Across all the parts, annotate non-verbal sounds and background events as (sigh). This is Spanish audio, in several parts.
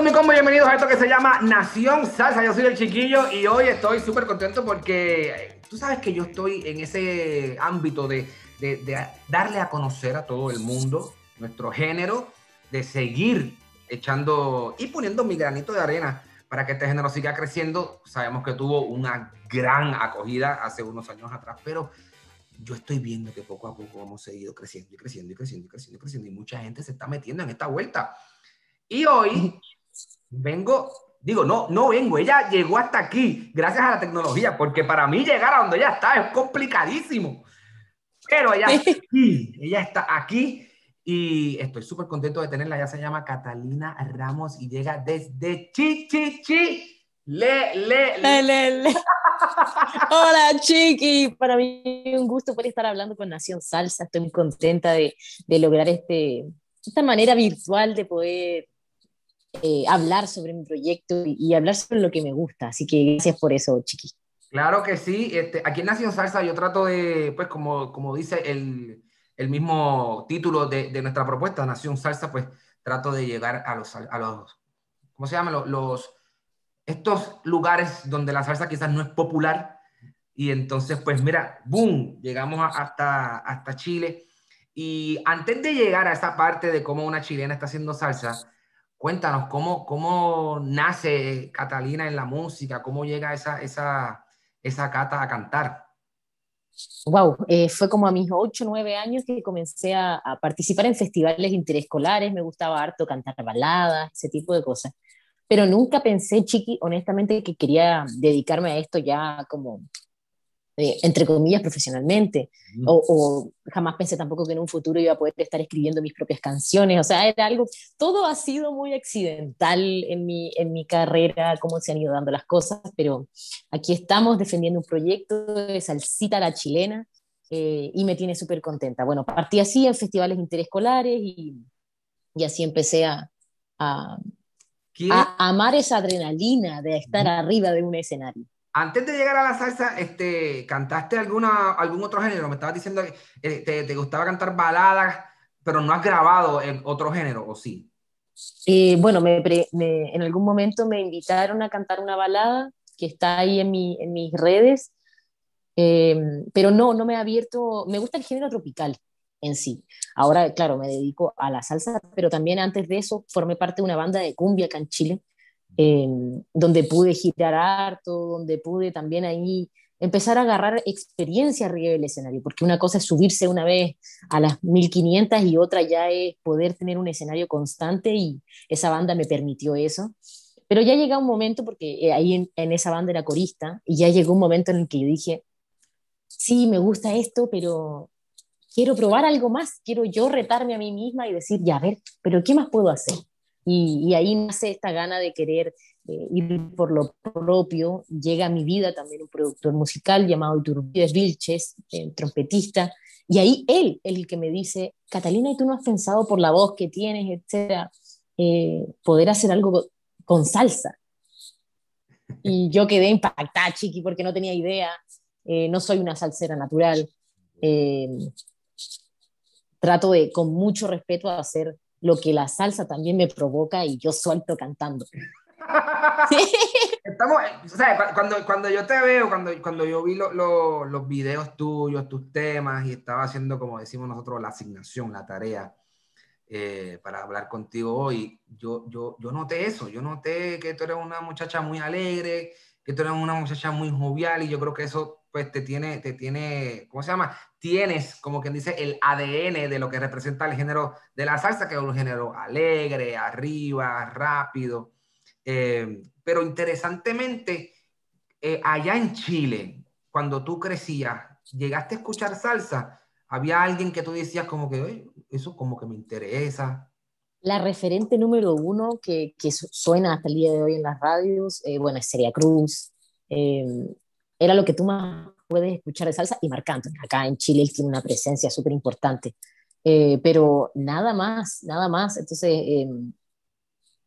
Saludos mi combo, bienvenidos a esto que se llama Nación Salsa. Yo soy el chiquillo y hoy estoy súper contento porque eh, tú sabes que yo estoy en ese ámbito de, de- de darle a conocer a todo el mundo nuestro género, de seguir echando y poniendo mi granito de arena para que este género siga creciendo. Sabemos que tuvo una gran acogida hace unos años atrás, pero yo estoy viendo que poco a poco hemos seguido creciendo y creciendo y creciendo y creciendo y creciendo y mucha gente se está metiendo en esta vuelta. Y hoy (laughs) vengo, digo, no, no vengo, ella llegó hasta aquí gracias a la tecnología, porque para mí llegar a donde ella está es complicadísimo. Pero ella está aquí, ella está aquí y estoy súper contento de tenerla. Ella se llama Catalina Ramos y llega desde Chi, Chi, Chi. Le, le, le. Le, le. Hola, Chiqui. Para mí es un gusto poder estar hablando con Nación Salsa. Estoy muy contenta de, de lograr este, esta manera virtual de poder eh, hablar sobre mi proyecto y, y hablar sobre lo que me gusta. Así que gracias por eso, Chiqui. Claro que sí. Este, aquí en Nación Salsa yo trato de, pues como, como dice el, el mismo título de, de nuestra propuesta, Nación Salsa, pues trato de llegar a los, a los ¿cómo se llama? Los, los, estos lugares donde la salsa quizás no es popular. Y entonces, pues mira, boom, llegamos hasta, hasta Chile. Y antes de llegar a esa parte de cómo una chilena está haciendo salsa, cuéntanos cómo, cómo nace Catalina en la música, cómo llega esa, esa, esa cata a cantar. Wow, eh, fue como a mis 8 o 9 años que comencé a, a participar en festivales interescolares, me gustaba harto cantar baladas, ese tipo de cosas. Pero nunca pensé, Chiqui, honestamente, que quería dedicarme a esto ya como, eh, entre comillas, profesionalmente. O, o jamás pensé tampoco que en un futuro iba a poder estar escribiendo mis propias canciones. O sea, era algo, todo ha sido muy accidental en mi, en mi carrera, cómo se han ido dando las cosas, pero aquí estamos defendiendo un proyecto de salsita a la chilena eh, y me tiene súper contenta. Bueno, partí así en festivales interescolares y, y así empecé a, a, ¿Quién- a amar esa adrenalina de estar arriba de un escenario. Antes de llegar a la salsa, este, ¿cantaste alguna, algún otro género? Me estabas diciendo que eh, te, te gustaba cantar baladas, pero no has grabado en otro género, ¿o sí? Eh, bueno, me me- en algún momento me invitaron a cantar una balada que está ahí en, mi, en mis redes, eh, pero no, no me ha abierto, me gusta el género tropical en sí. Ahora, claro, me dedico a la salsa, pero también antes de eso formé parte de una banda de cumbia acá en Chile, eh, donde pude girar harto, donde pude también ahí empezar a agarrar experiencia arriba del escenario, porque una cosa es subirse una vez a las 1500 y otra ya es poder tener un escenario constante y esa banda me permitió eso. Pero ya llega un momento, porque eh, ahí en, en esa banda era corista, y ya llegó un momento en el que yo dije, sí, me gusta esto, pero quiero probar algo más, quiero yo retarme a mí misma y decir, ya, a ver, pero ¿qué más puedo hacer? Y, y ahí nace esta gana de querer eh, ir por lo propio. Llega a mi vida también un productor musical llamado Iturbide Vilches, eh, trompetista, y ahí él, el que me dice, Catalina, ¿y tú no has pensado por la voz que tienes, etcétera, eh, poder hacer algo con salsa? Y yo quedé impactada, chiqui, porque no tenía idea. Eh, no soy una salsera natural. Eh, trato de, con mucho respeto, hacer lo que la salsa también me provoca y yo suelto cantando. (laughs) Estamos, o sea, cu- cuando, cuando yo te veo, cuando, cuando yo vi lo- lo- los videos tuyos, tus temas, y estaba haciendo, como decimos nosotros, la asignación, la tarea, eh, para hablar contigo hoy. Yo, yo, yo noté eso, yo noté que tú eres una muchacha muy alegre, que tú eres una muchacha muy jovial y yo creo que eso pues te tiene, te tiene, ¿cómo se llama? Tienes, como quien dice, el ADN de lo que representa el género de la salsa, que es un género alegre, arriba, rápido. Eh, pero interesantemente, eh, allá en Chile, cuando tú crecías, llegaste a escuchar salsa, había alguien que tú decías como que, eso como que me interesa. La referente número uno que, que suena hasta el día de hoy en las radios, eh, bueno, es Celia Cruz. Eh, era lo que tú más puedes escuchar de salsa y marcando. Acá en Chile él tiene una presencia súper importante. pero nada más, nada más. Entonces,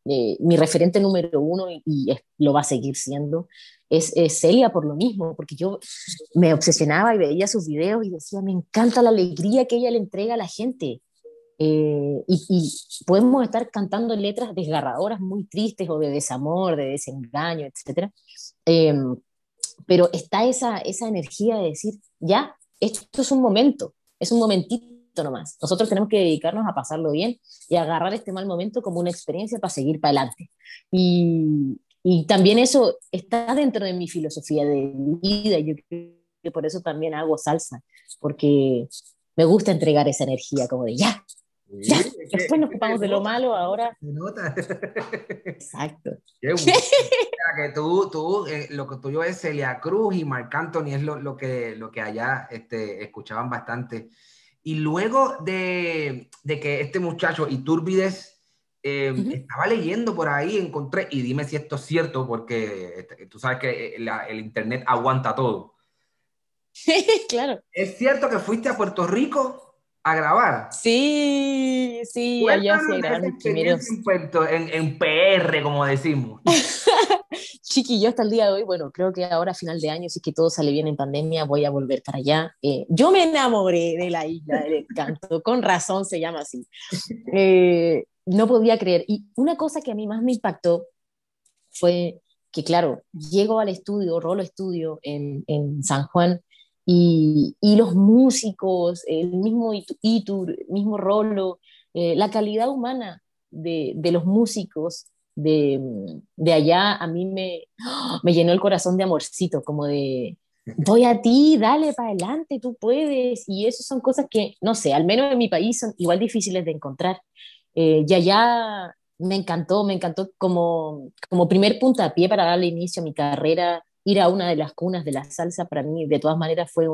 mi referente número uno, y, y, lo va a seguir siendo, es, Celia por lo mismo, porque yo me obsesionaba y veía sus videos y decía, me encanta la alegría que ella le entrega a la gente. Eh, y, podemos estar cantando letras desgarradoras muy tristes o de desamor, de desengaño, etc. Em, pero está esa, esa energía de decir, ya, esto es un momento, es un momentito nomás. Nosotros tenemos que dedicarnos a pasarlo bien y agarrar este mal momento como una experiencia para seguir para adelante. Y, y también eso está dentro de mi filosofía de vida. Yo creo que por eso también hago salsa, porque me gusta entregar esa energía como de ya, ya, después nos ocupamos de lo malo, ahora. Se nota. (laughs) Exacto. Qué bueno. que tú, tú, eh, lo que tuyo es Celia Cruz y Marc Anthony es lo, lo, que, lo que allá este, escuchaban bastante. Y luego de, de que este muchacho, Iturbides, Em, estaba leyendo por ahí, encontré, y dime si esto es cierto, porque este, tú sabes que eh, el Internet aguanta todo. (laughs) claro. ¿Es cierto que fuiste a Puerto Rico a grabar? Sí, sí, allá se grabaron En, en, PR, como decimos. (laughs) Chiqui, yo hasta el día de hoy, bueno, creo que ahora a final de año, si que todo sale bien en pandemia, voy a volver para allá. Eh, yo me enamoré de la isla del encanto, (laughs) con razón se llama así. Eh, no podía creer. Y una cosa que a mí más me impactó fue que, claro, llego al estudio, Rolo Estudio en, en San Juan, y, y, los músicos, el mismo Itur, el mismo Rolo, eh, la calidad humana de, de los músicos de, de, allá, a mí me, me llenó el corazón de amorcito, como de, voy a ti, dale para adelante, tú puedes. Y eso son cosas que, no sé, al menos en mi país son igual difíciles de encontrar. Eh, ya ya me encantó, me encantó como, como primer puntapié para darle inicio a mi carrera, ir a una de las cunas de la salsa para mí, de todas maneras, fue,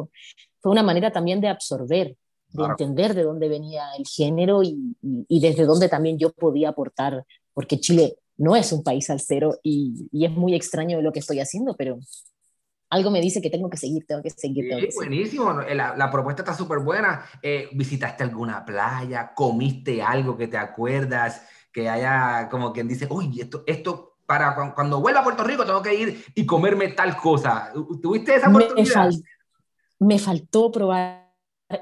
fue una manera también de absorber, de entender de dónde venía el género y, y, desde dónde también yo podía aportar, porque Chile no es un país salsero y, y es muy extraño lo que estoy haciendo, pero algo me dice que tengo que seguir, tengo que seguir. Sí, buenísimo, la, la, propuesta está súper buena. Eh, ¿Visitaste alguna playa? ¿Comiste algo que te acuerdas? Que haya como quien dice, uy, esto, esto para cuando, vuelva a Puerto Rico tengo que ir y comerme tal cosa. ¿Tuviste esa oportunidad? Me, faltó probar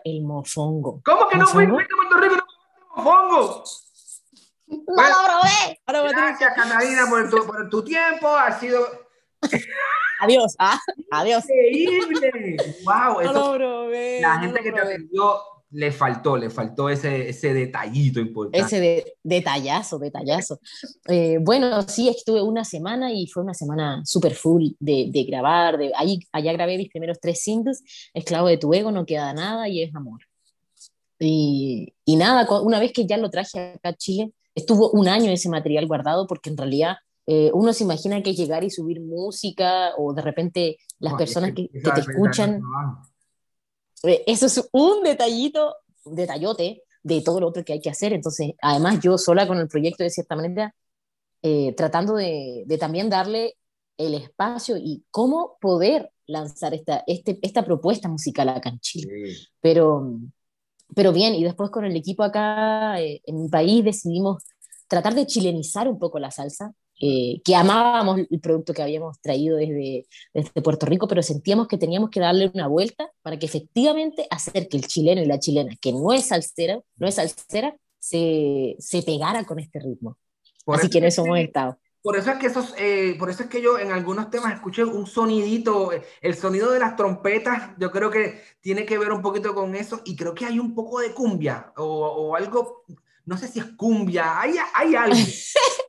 el mofongo. ¿Cómo que no fuiste a Puerto Rico y no mofongo? No lo probé. Gracias, Catalina, por tu, por tu tiempo. Ha sido (laughs) Adiós. Ah, adiós. Increíble. Wow. la gente que te atendió le faltó, le faltó ese, ese detallito importante. Ese detallazo, detallazo. Eh, bueno, sí, estuve una semana y fue una semana súper full de, de, grabar. De, ahí, allá grabé mis primeros tres singles, Esclavo de tu ego, No queda nada y es amor. Y, y nada, una vez que ya lo traje acá a Chile, estuvo un año ese material guardado porque en realidad eh, uno se imagina que llegar y subir música o de repente las personas que, te escuchan. Eso es un detallito, un detallote de todo lo otro que hay que hacer. Entonces, además yo sola con el proyecto de cierta manera, eh, tratando de, también darle el espacio y cómo poder lanzar esta, este, esta propuesta musical acá en Chile. Pero, pero bien, y después con el equipo acá en mi país decidimos tratar de chilenizar un poco la salsa, eh, que amábamos el producto que habíamos traído desde, desde, Puerto Rico, pero sentíamos que teníamos que darle una vuelta para que efectivamente hacer que el chileno y la chilena, que no es salsera, no es salsera, se, se pegara con este ritmo. Así que en eso hemos estado. Por eso es que esos, eh, por eso es que yo en algunos temas escuché un sonidito, el sonido de las trompetas, yo creo que tiene que ver un poquito con eso y creo que hay un poco de cumbia o, o algo no sé si es cumbia, hay, hay algo. (laughs)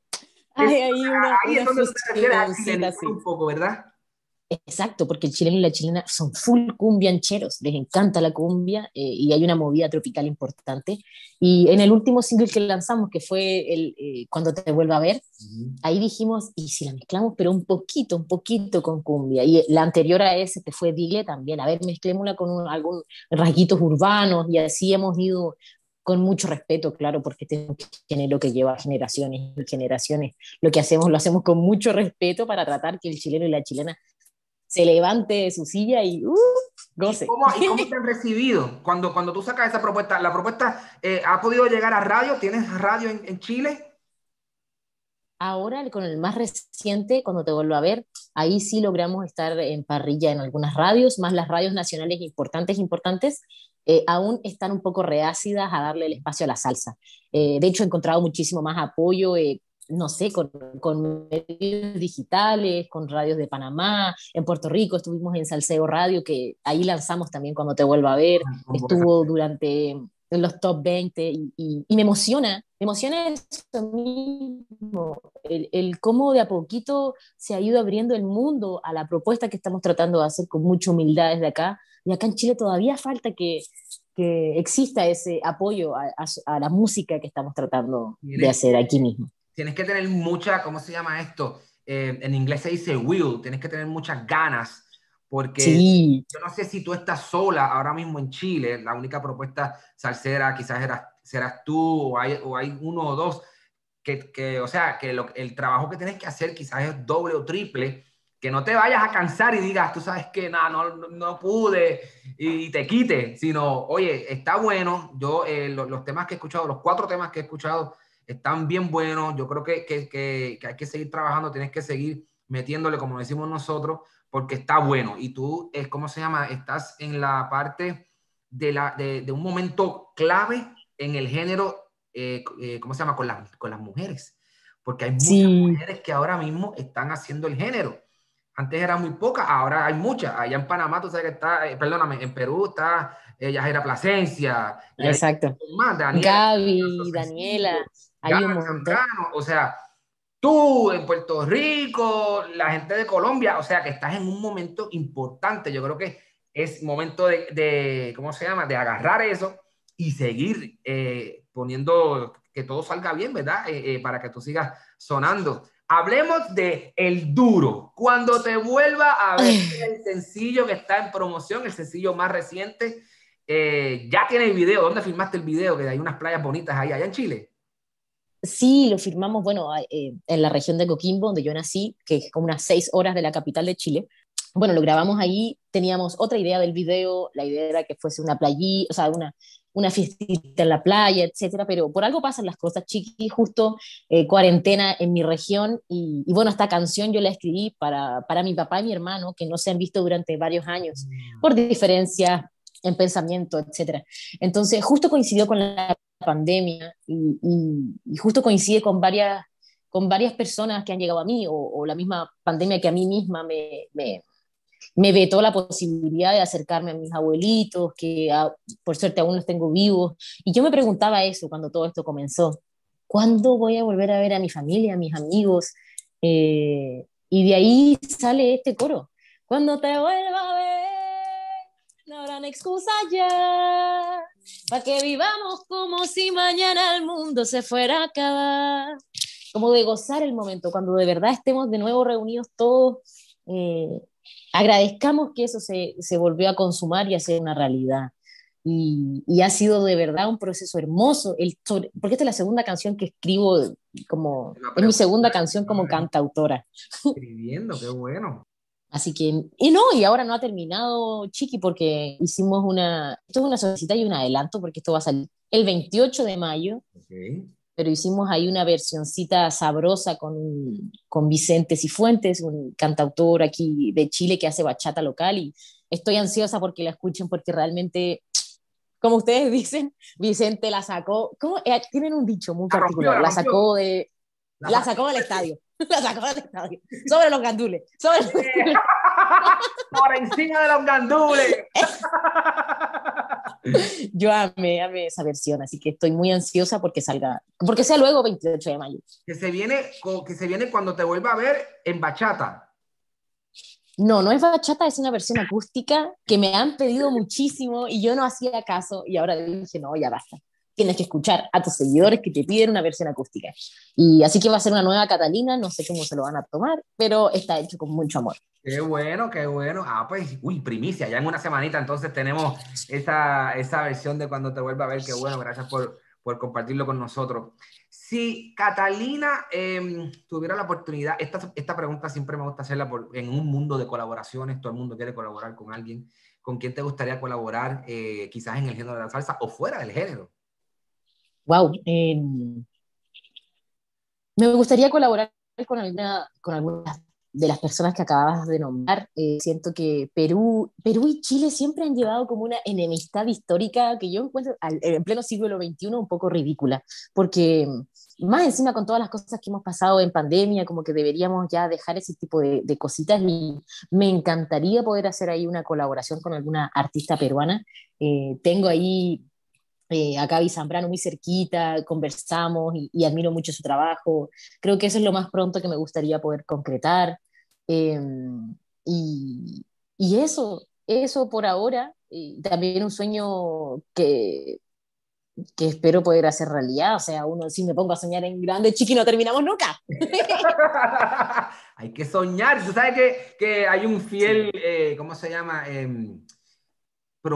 hay, hay una, ahí es una donde tú te refieres al fusioncita, chilenito sí. un poco, ¿verdad? Exacto, porque el chileno y la chilena son full cumbiancheros, les encanta la cumbia eh, y hay una movida tropical importante. Y en el último single que lanzamos, que fue el eh, Cuando te vuelva a ver, ahí dijimos, ¿y si la mezclamos, pero un poquito, un poquito con cumbia? Y la anterior a ese, que fue Dile, también, a ver, mezclémosla con un, algún rasguitos urbanos y así hemos ido con mucho respeto, claro, porque este es un género que lleva generaciones y generaciones. Lo que hacemos lo hacemos con mucho respeto para tratar que el chileno y la chilena se levante de su silla y uh, goce. ¿Cómo, ¿Y cómo (laughs) te han recibido cuando, cuando tú sacas esa propuesta? ¿La propuesta eh, ha podido llegar a radio? ¿Tienes radio en, en Chile? Ahora, con el más reciente, cuando te vuelvo a ver, ahí sí logramos estar en parrilla en algunas radios, más las radios nacionales importantes, importantes, eh, aún están un poco reácidas a darle el espacio a la salsa. Eh, de hecho, he encontrado muchísimo más apoyo, eh, no sé, con, con, medios digitales, con radios de Panamá, en Puerto Rico estuvimos en Salseo Radio, que ahí lanzamos también cuando te vuelva a ver, estuvo durante los top 20 y, y, y, me emociona, me emociona eso mismo, el, el, cómo de a poquito se ha ido abriendo el mundo a la propuesta que estamos tratando de hacer con mucha humildad desde acá. Y acá en Chile todavía falta que, que exista ese apoyo a, a, a, la música que estamos tratando de hacer aquí mismo. Tienes que tener mucha, ¿cómo se llama esto? Eh, en inglés se dice will, tienes que tener muchas ganas porque sí. yo no sé si tú estás sola ahora mismo en Chile, la única propuesta salsera quizás eras, serás tú o hay, o hay uno o dos, que, que o sea, que lo, el trabajo que tienes que hacer quizás es doble o triple, que no te vayas a cansar y digas, tú sabes que nada, no, no, no, pude y te quite, sino, oye, está bueno, yo eh, los, los temas que he escuchado, los cuatro temas que he escuchado están bien buenos, yo creo que, que, que, que hay que seguir trabajando, tienes que seguir metiéndole, como decimos nosotros, porque está bueno y tú, es ¿cómo se llama? Estás en la parte de, la, de, de un momento clave en el género, eh, eh, ¿cómo se llama? Con, la, con las mujeres, porque hay muchas Sí. mujeres que ahora mismo están haciendo el género. Antes era muy pocas, ahora hay muchas. Allá en Panamá, tú sabes que está, eh, perdóname, en Perú está eh, Yajira Plasencia, hay Exacto. más, Daniela, Gaby, Daniela, hay un Gaby montón. Zambrano, o sea, tú en Puerto Rico, la gente de Colombia, o sea, que estás en un momento importante. Yo creo que es momento de, de ¿cómo se llama?, de agarrar eso y seguir eh, poniendo que todo salga bien, ¿verdad? Eh, eh, para que tú sigas sonando. Hablemos de El Duro. Cuando te vuelva a ver el sencillo que está en promoción, el sencillo más reciente, eh, ya tiene el video. ¿Dónde filmaste el video? Que hay unas playas bonitas ahí, allá en Chile. Sí, lo firmamos, bueno, eh, en la región de Coquimbo, donde yo nací, que es como unas seis horas de la capital de Chile. Bueno, lo grabamos ahí, teníamos otra idea del video, la idea era que fuese una playita, o sea, una, una fiestita en la playa, etcétera, pero por algo pasan las cosas, chiqui, justo eh, cuarentena en mi región, y, y, bueno, esta canción yo la escribí para, para mi papá y mi hermano, que no se han visto durante varios años, por diferencias en pensamiento, etcétera. Entonces, justo coincidió con la pandemia y, y, y, justo coincide con varias, con varias personas que han llegado a mí o, o la misma pandemia que a mí misma me, me, me, vetó la posibilidad de acercarme a mis abuelitos, que a, por suerte aún los tengo vivos. Y yo me preguntaba eso cuando todo esto comenzó. ¿Cuándo voy a volver a ver a mi familia, a mis amigos? Eh, y de ahí sale este coro. Cuando te vuelva a ver, no habrán excusa ya para que vivamos como si mañana el mundo se fuera a acabar. Como de gozar el momento, cuando de verdad estemos de nuevo reunidos todos, eh, agradezcamos que eso se, se, volvió a consumar y a ser una realidad. Y, y, ha sido de verdad un proceso hermoso, el, porque esta es la segunda canción que escribo, como, es mi segunda canción como cantautora. Escribiendo, qué bueno. Así que, y no, y ahora no ha terminado Chiqui porque hicimos una, esto es una solicitud y un adelanto porque esto va a salir el 28 de mayo, okay. Pero hicimos ahí una versioncita sabrosa con, con Vicente Cifuentes, un cantautor aquí de Chile que hace bachata local y estoy ansiosa porque la escuchen porque realmente, como ustedes (laughs) dicen, Vicente la sacó, ¿cómo? Eh, tienen un dicho muy particular, la, sacó de, la, la sacó del estadio. (laughs) La sacó del estadio. Sobre los gandules. Sobre los gandules. (laughs) Por encima de los gandules. (laughs) Yo amé, amé esa versión, así que estoy muy ansiosa porque salga, porque sea luego 28 de mayo. Que se viene, que se viene cuando te vuelva a ver en bachata. No, no es bachata, es una versión acústica que me han pedido muchísimo y yo no hacía caso y ahora dije, no, ya basta tienes que escuchar a tus seguidores que te piden una versión acústica. Y así que va a ser una nueva Catalina, no sé cómo se lo van a tomar, pero está hecho con mucho amor. Qué bueno, qué bueno. Ah, pues, uy, primicia, ya en una semanita entonces tenemos esa, esa versión de cuando te vuelva a ver, qué bueno, gracias por, por compartirlo con nosotros. Si Catalina em, tuviera la oportunidad, esta, esta pregunta siempre me gusta hacerla por, en un mundo de colaboraciones, todo el mundo quiere colaborar con alguien. ¿Con quién te gustaría colaborar, eh, quizás en el género de la salsa o fuera del género? wow, me gustaría colaborar con alguna, con algunas de las personas que acababas de nombrar. Eh, siento que Perú, Perú y Chile siempre han llevado como una enemistad histórica que yo encuentro en pleno siglo XXI un poco ridícula, porque más encima con todas las cosas que hemos pasado en pandemia, como que deberíamos ya dejar ese tipo de, de cositas y me encantaría poder hacer ahí una colaboración con alguna artista peruana. Eh, tengo ahí eh, a Gaby Zambrano muy cerquita, conversamos y, admiro mucho su trabajo. Creo que eso es lo más pronto que me gustaría poder concretar. Em, y, y, eso, eso por ahora, y también un sueño que, que espero poder hacer realidad. O sea, uno si me pongo a soñar en grande, chiqui, no terminamos nunca. (laughs) hay que soñar. Tú sabes que, que hay un fiel, eh, ¿cómo se llama? Eh,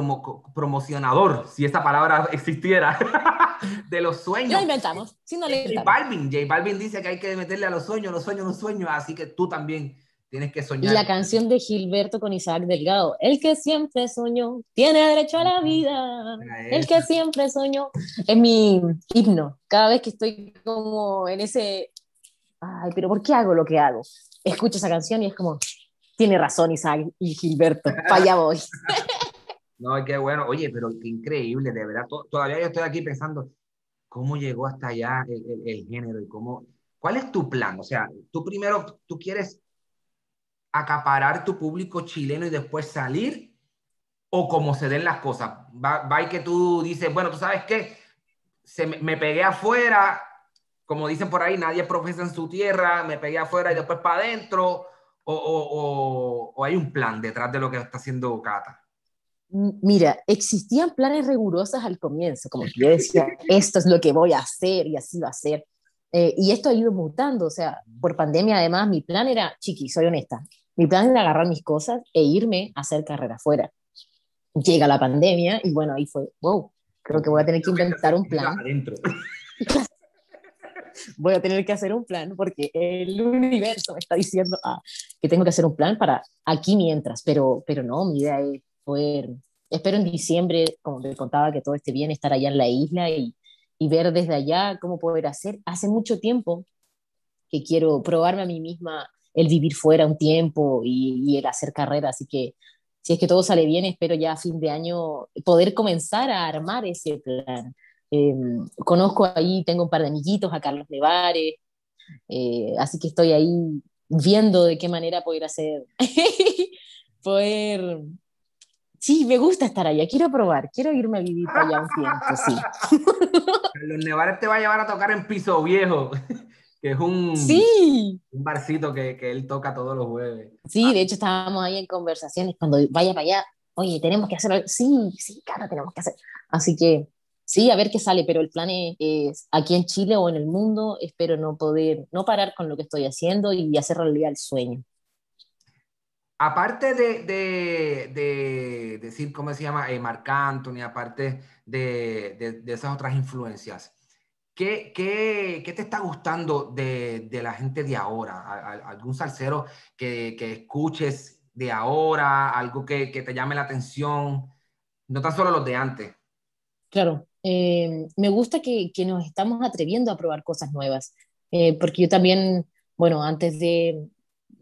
promocionador, si esa palabra existiera, (laughs) de los sueños. Lo inventamos, si no le J Balvin, J Balvin dice que hay que meterle a los sueños, los sueños, los sueños, así que tú también tienes que soñar. Y la canción de Gilberto con Isaac Delgado, el que siempre soñó, tiene derecho a la vida, el que siempre soñó, es mi himno, cada vez que estoy como en ese, ay, pero ¿por qué hago lo que hago? Escucho esa canción y es como, tiene razón Isaac y Gilberto, para allá voy. (laughs) No, qué bueno. Oye, pero qué increíble, de verdad. Todavía yo estoy aquí pensando cómo llegó hasta allá el, género y cómo. ¿Cuál es tu plan? O sea, tú primero, tú quieres acaparar tu público chileno y después salir, o como se den las cosas. Va, y que tú dices, bueno, tú sabes qué, se me, pegué afuera, como dicen por ahí, nadie profesa en su tierra, me pegué afuera y después para adentro, o, o, o hay un plan detrás de lo que está haciendo Cata. Mira, existían planes rigurosos al comienzo, como que yo decía, esto es lo que voy a hacer y así va a ser. Eh, y esto ha ido mutando, o sea, por pandemia además mi plan era, chiqui, soy honesta, mi plan era agarrar mis cosas e irme a hacer carrera afuera. Llega la pandemia y bueno, ahí fue, wow, creo que voy a tener que inventar un plan. (laughs) voy a tener que hacer un plan porque el universo me está diciendo ah, que tengo que hacer un plan para aquí mientras, pero, pero no, mi idea es poder, espero en diciembre, como te contaba, que todo esté bien, estar allá en la isla y, y ver desde allá cómo poder hacer. Hace mucho tiempo que quiero probarme a mí misma el vivir fuera un tiempo y, y el hacer carrera, así que si es que todo sale bien, espero ya a fin de año poder comenzar a armar ese plan. Em, conozco ahí, tengo un par de amiguitos, a Carlos Nevares, eh, así que estoy ahí viendo de qué manera poder hacer, (laughs) poder Sí, me gusta estar allá, quiero probar, quiero irme a vivir allá un tiempo, sí. (laughs) Los Nevares te va a llevar a tocar en Piso Viejo, (laughs) que es un, sí. un barcito que, que él toca todos los jueves. Sí, de hecho estábamos ahí en conversaciones cuando vaya para allá, oye, tenemos que hacerlo, sí, sí, claro, tenemos que hacer. Así que sí, a ver qué sale, pero el plan es, aquí en Chile o en el mundo, espero no poder, no parar con lo que estoy haciendo y hacer realidad el sueño. Aparte de, de, decir, ¿cómo se llama? Eh, Marc aparte de, esas otras influencias, ¿qué, qué, qué te está gustando de, la gente de ahora? ¿Algún salsero que, que escuches de ahora? ¿Algo que, te llame la atención? No tan solo los de antes. Claro, eh, me gusta que, nos estamos atreviendo a probar cosas nuevas, eh, porque yo también, bueno, antes de,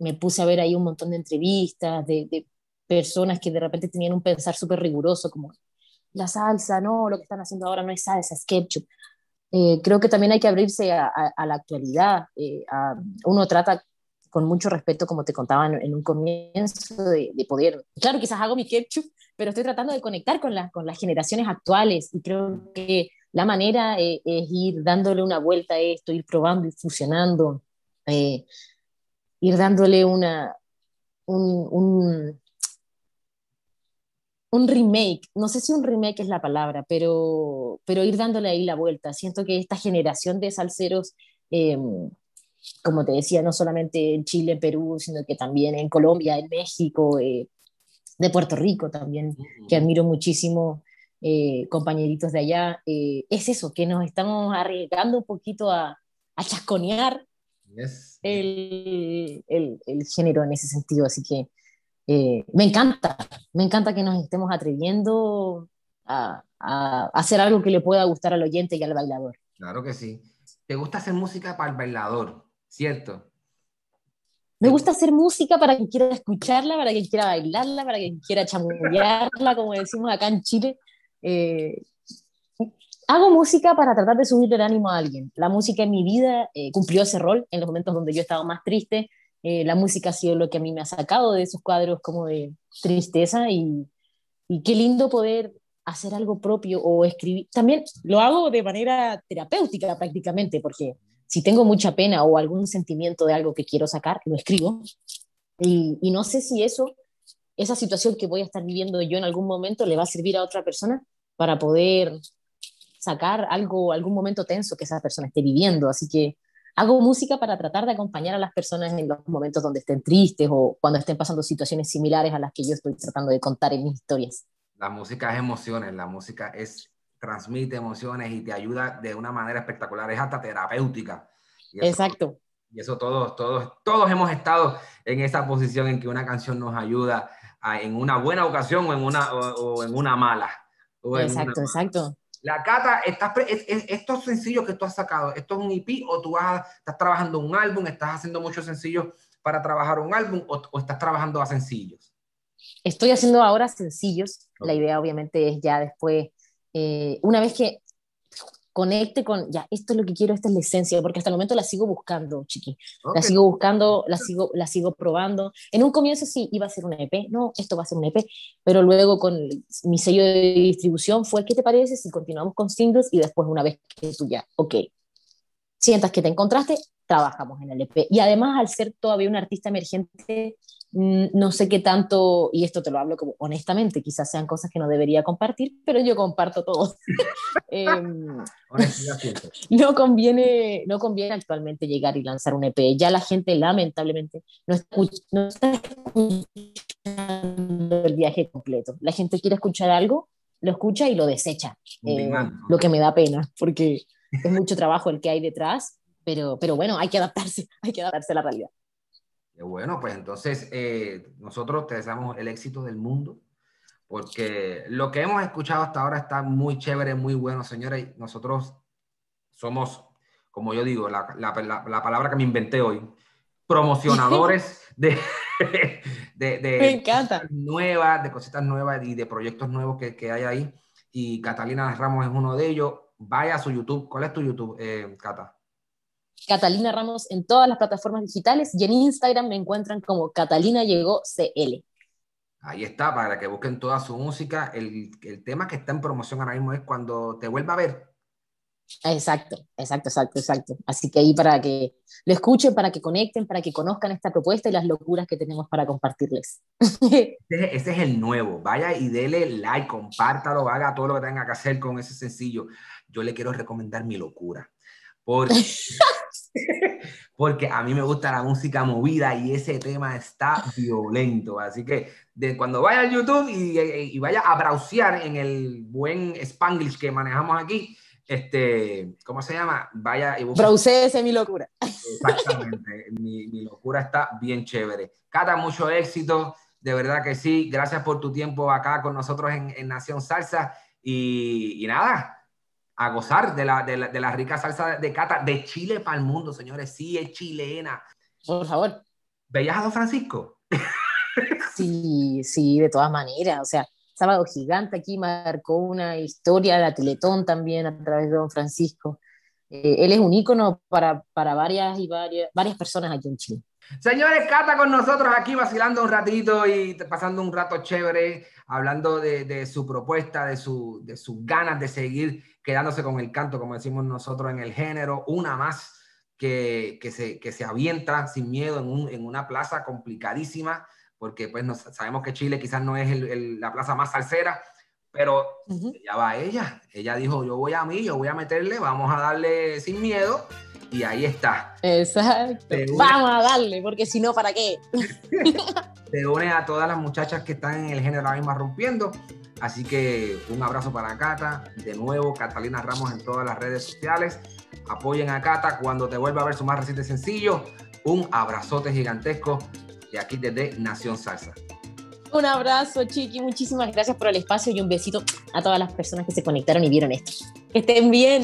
me puse a ver ahí un montón de entrevistas de, personas que de repente tenían un pensar súper riguroso, como la salsa, no, lo que están haciendo ahora no es salsa, es ketchup. Eh, creo que también hay que abrirse a, la actualidad. Eh, uno trata con mucho respeto, como te contaba en, un comienzo, de, poder, claro, quizás hago mi ketchup, pero estoy tratando de conectar con, con las generaciones actuales y creo que la manera eh, es ir dándole una vuelta a esto, ir probando, y fusionando, eh, ir dándole una, un, un, remake, no sé si un remake es la palabra, pero, pero ir dándole ahí la vuelta. Siento que esta generación de salseros, em, como te decía, no solamente en Chile, Perú, sino que también en Colombia, en México, eh, de Puerto Rico también, que admiro muchísimo. Eh, compañeritos de allá, eh, es eso, que nos estamos arriesgando un poquito a, a chasconear el, el, el, género en ese sentido. Así que eh, me encanta, me encanta que nos estemos atreviendo a, a, hacer algo que le pueda gustar al oyente y al bailador. Claro que sí. ¿Te gusta hacer música para el bailador? ¿Cierto? Me gusta hacer música para quien quiera escucharla, para quien quiera bailarla, para quien quiera chamullarla, como decimos acá en Chile. Eh, hago música para tratar de subir el ánimo a alguien. La música en mi vida eh, cumplió ese rol en los momentos donde yo he estado más triste. Eh, la música ha sido lo que a mí me ha sacado de esos cuadros como de tristeza y, y qué lindo poder hacer algo propio o escribir. También lo hago de manera terapéutica prácticamente, porque si tengo mucha pena o algún sentimiento de algo que quiero sacar, lo escribo. Y, y no sé si eso esa situación que voy a estar viviendo yo en algún momento le va a servir a otra persona para poder sacar algo, algún momento tenso que esa persona esté viviendo. Así que hago música para tratar de acompañar a las personas en los momentos donde estén tristes o cuando estén pasando situaciones similares a las que yo estoy tratando de contar en mis historias. La música es emociones, la música es transmite emociones y te ayuda de una manera espectacular, es hasta terapéutica. Exacto. Y eso todos, todos, todos hemos estado en esa posición en que una canción nos ayuda en una buena ocasión o en una, o, en una mala. exacto, exacto. La Cata, estás estos sencillos que tú has sacado, ¿esto es un EP o tú vas, estás trabajando un álbum, estás haciendo muchos sencillos para trabajar un álbum o, estás trabajando a sencillos? Estoy haciendo ahora sencillos. La idea obviamente es ya después, eh, una vez que conecte con, ya, esto es lo que quiero, esta es la esencia, porque hasta el momento la sigo buscando, chiqui. La sigo buscando, la sigo, la sigo probando. En un comienzo sí, iba a ser un EP, no, esto va a ser un EP, pero luego con mi sello de distribución fue, ¿qué te parece si continuamos con singles y después una vez que tú ya, ok, sientas que te encontraste, trabajamos en el EP. Y además, al ser todavía un artista emergente, mm, no sé qué tanto, y esto te lo hablo como honestamente, quizás sean cosas que no debería compartir, pero yo comparto todo. (laughs) Em, (laughs) no, conviene, no conviene actualmente llegar y lanzar un EP. Ya la gente lamentablemente no está, escuchando el viaje completo. La gente quiere escuchar algo, lo escucha y lo desecha. Eh, lo que me da pena, porque (laughs) es mucho trabajo el que hay detrás pero, pero bueno, hay que adaptarse, (laughs) hay que adaptarse a la realidad. Bueno, pues entonces eh, nosotros te deseamos el éxito del mundo, porque lo que hemos escuchado hasta ahora está muy chévere, muy bueno, señores. Nosotros somos, como yo digo, la, la, la, palabra que me inventé hoy, promocionadores (laughs) de, de, de, me encanta. nuevas, de cositas nuevas y de proyectos nuevos que, que, hay ahí. Y Catalina Ramos es uno de ellos. Vaya a su YouTube. ¿Cuál es tu YouTube, eh, Cata? Catalina Ramos en todas las plataformas digitales y en Instagram me encuentran como Catalina Llegó CL. Ahí está, para que busquen toda su música. El, el, tema que está en promoción ahora mismo es cuando te vuelva a ver. Exacto, exacto, exacto, exacto. Así que ahí para que lo escuchen, para que conecten, para que conozcan esta propuesta y las locuras que tenemos para compartirles. (laughs) Ese, ese es el nuevo. Vaya y dele like, compártalo, haga todo lo que tenga que hacer con ese sencillo. Yo le quiero recomendar mi locura. Porque (laughs) porque a mí me gusta la música movida y ese tema está violento. Así que de cuando vaya a YouTube y, vaya a browsear en el buen Spanglish que manejamos aquí, este, ¿cómo se llama? Vaya y ese mi locura. Exactamente, (laughs) mi, mi, locura está bien chévere. Cata, mucho éxito, de verdad que sí. Gracias por tu tiempo acá con nosotros en, en Nación Salsa. Y, y nada, a gozar de la, de la, de la rica salsa de cata de Chile para el mundo, señores. Sí, es chilena. Por favor. ¿Veías a Don Francisco? (laughs) Sí, sí, de todas maneras. O sea, Sábado Gigante aquí marcó una historia, la Teletón también a través de Don Francisco. Eh, él es un ícono para, para varias y varias, varias personas aquí en Chile. Señores, Cata con nosotros aquí vacilando un ratito y pasando un rato chévere, hablando de, su propuesta, de, su, de sus ganas de seguir quedándose con el canto, como decimos nosotros en el género, una más que, que, se, que se avienta sin miedo en, un, en una plaza complicadísima, porque pues nos, sabemos que Chile quizás no es el, la plaza más salsera, pero ya va ella. Ella dijo, yo voy a mí, yo voy a meterle, vamos a darle sin miedo y ahí está. Exacto. Vamos a darle, porque si no, ¿para qué? (laughs) Te une a todas las muchachas que están en el género ahora mismo rompiendo. Así que un abrazo para Cata. De nuevo, Catalina Ramos en todas las redes sociales. Apoyen a Cata cuando te vuelva a ver su más reciente sencillo. Un abrazote gigantesco de aquí desde Nación Salsa. Un abrazo, Chiqui. Muchísimas gracias por el espacio y un besito a todas las personas que se conectaron y vieron esto. Que estén bien.